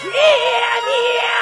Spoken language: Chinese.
谢娘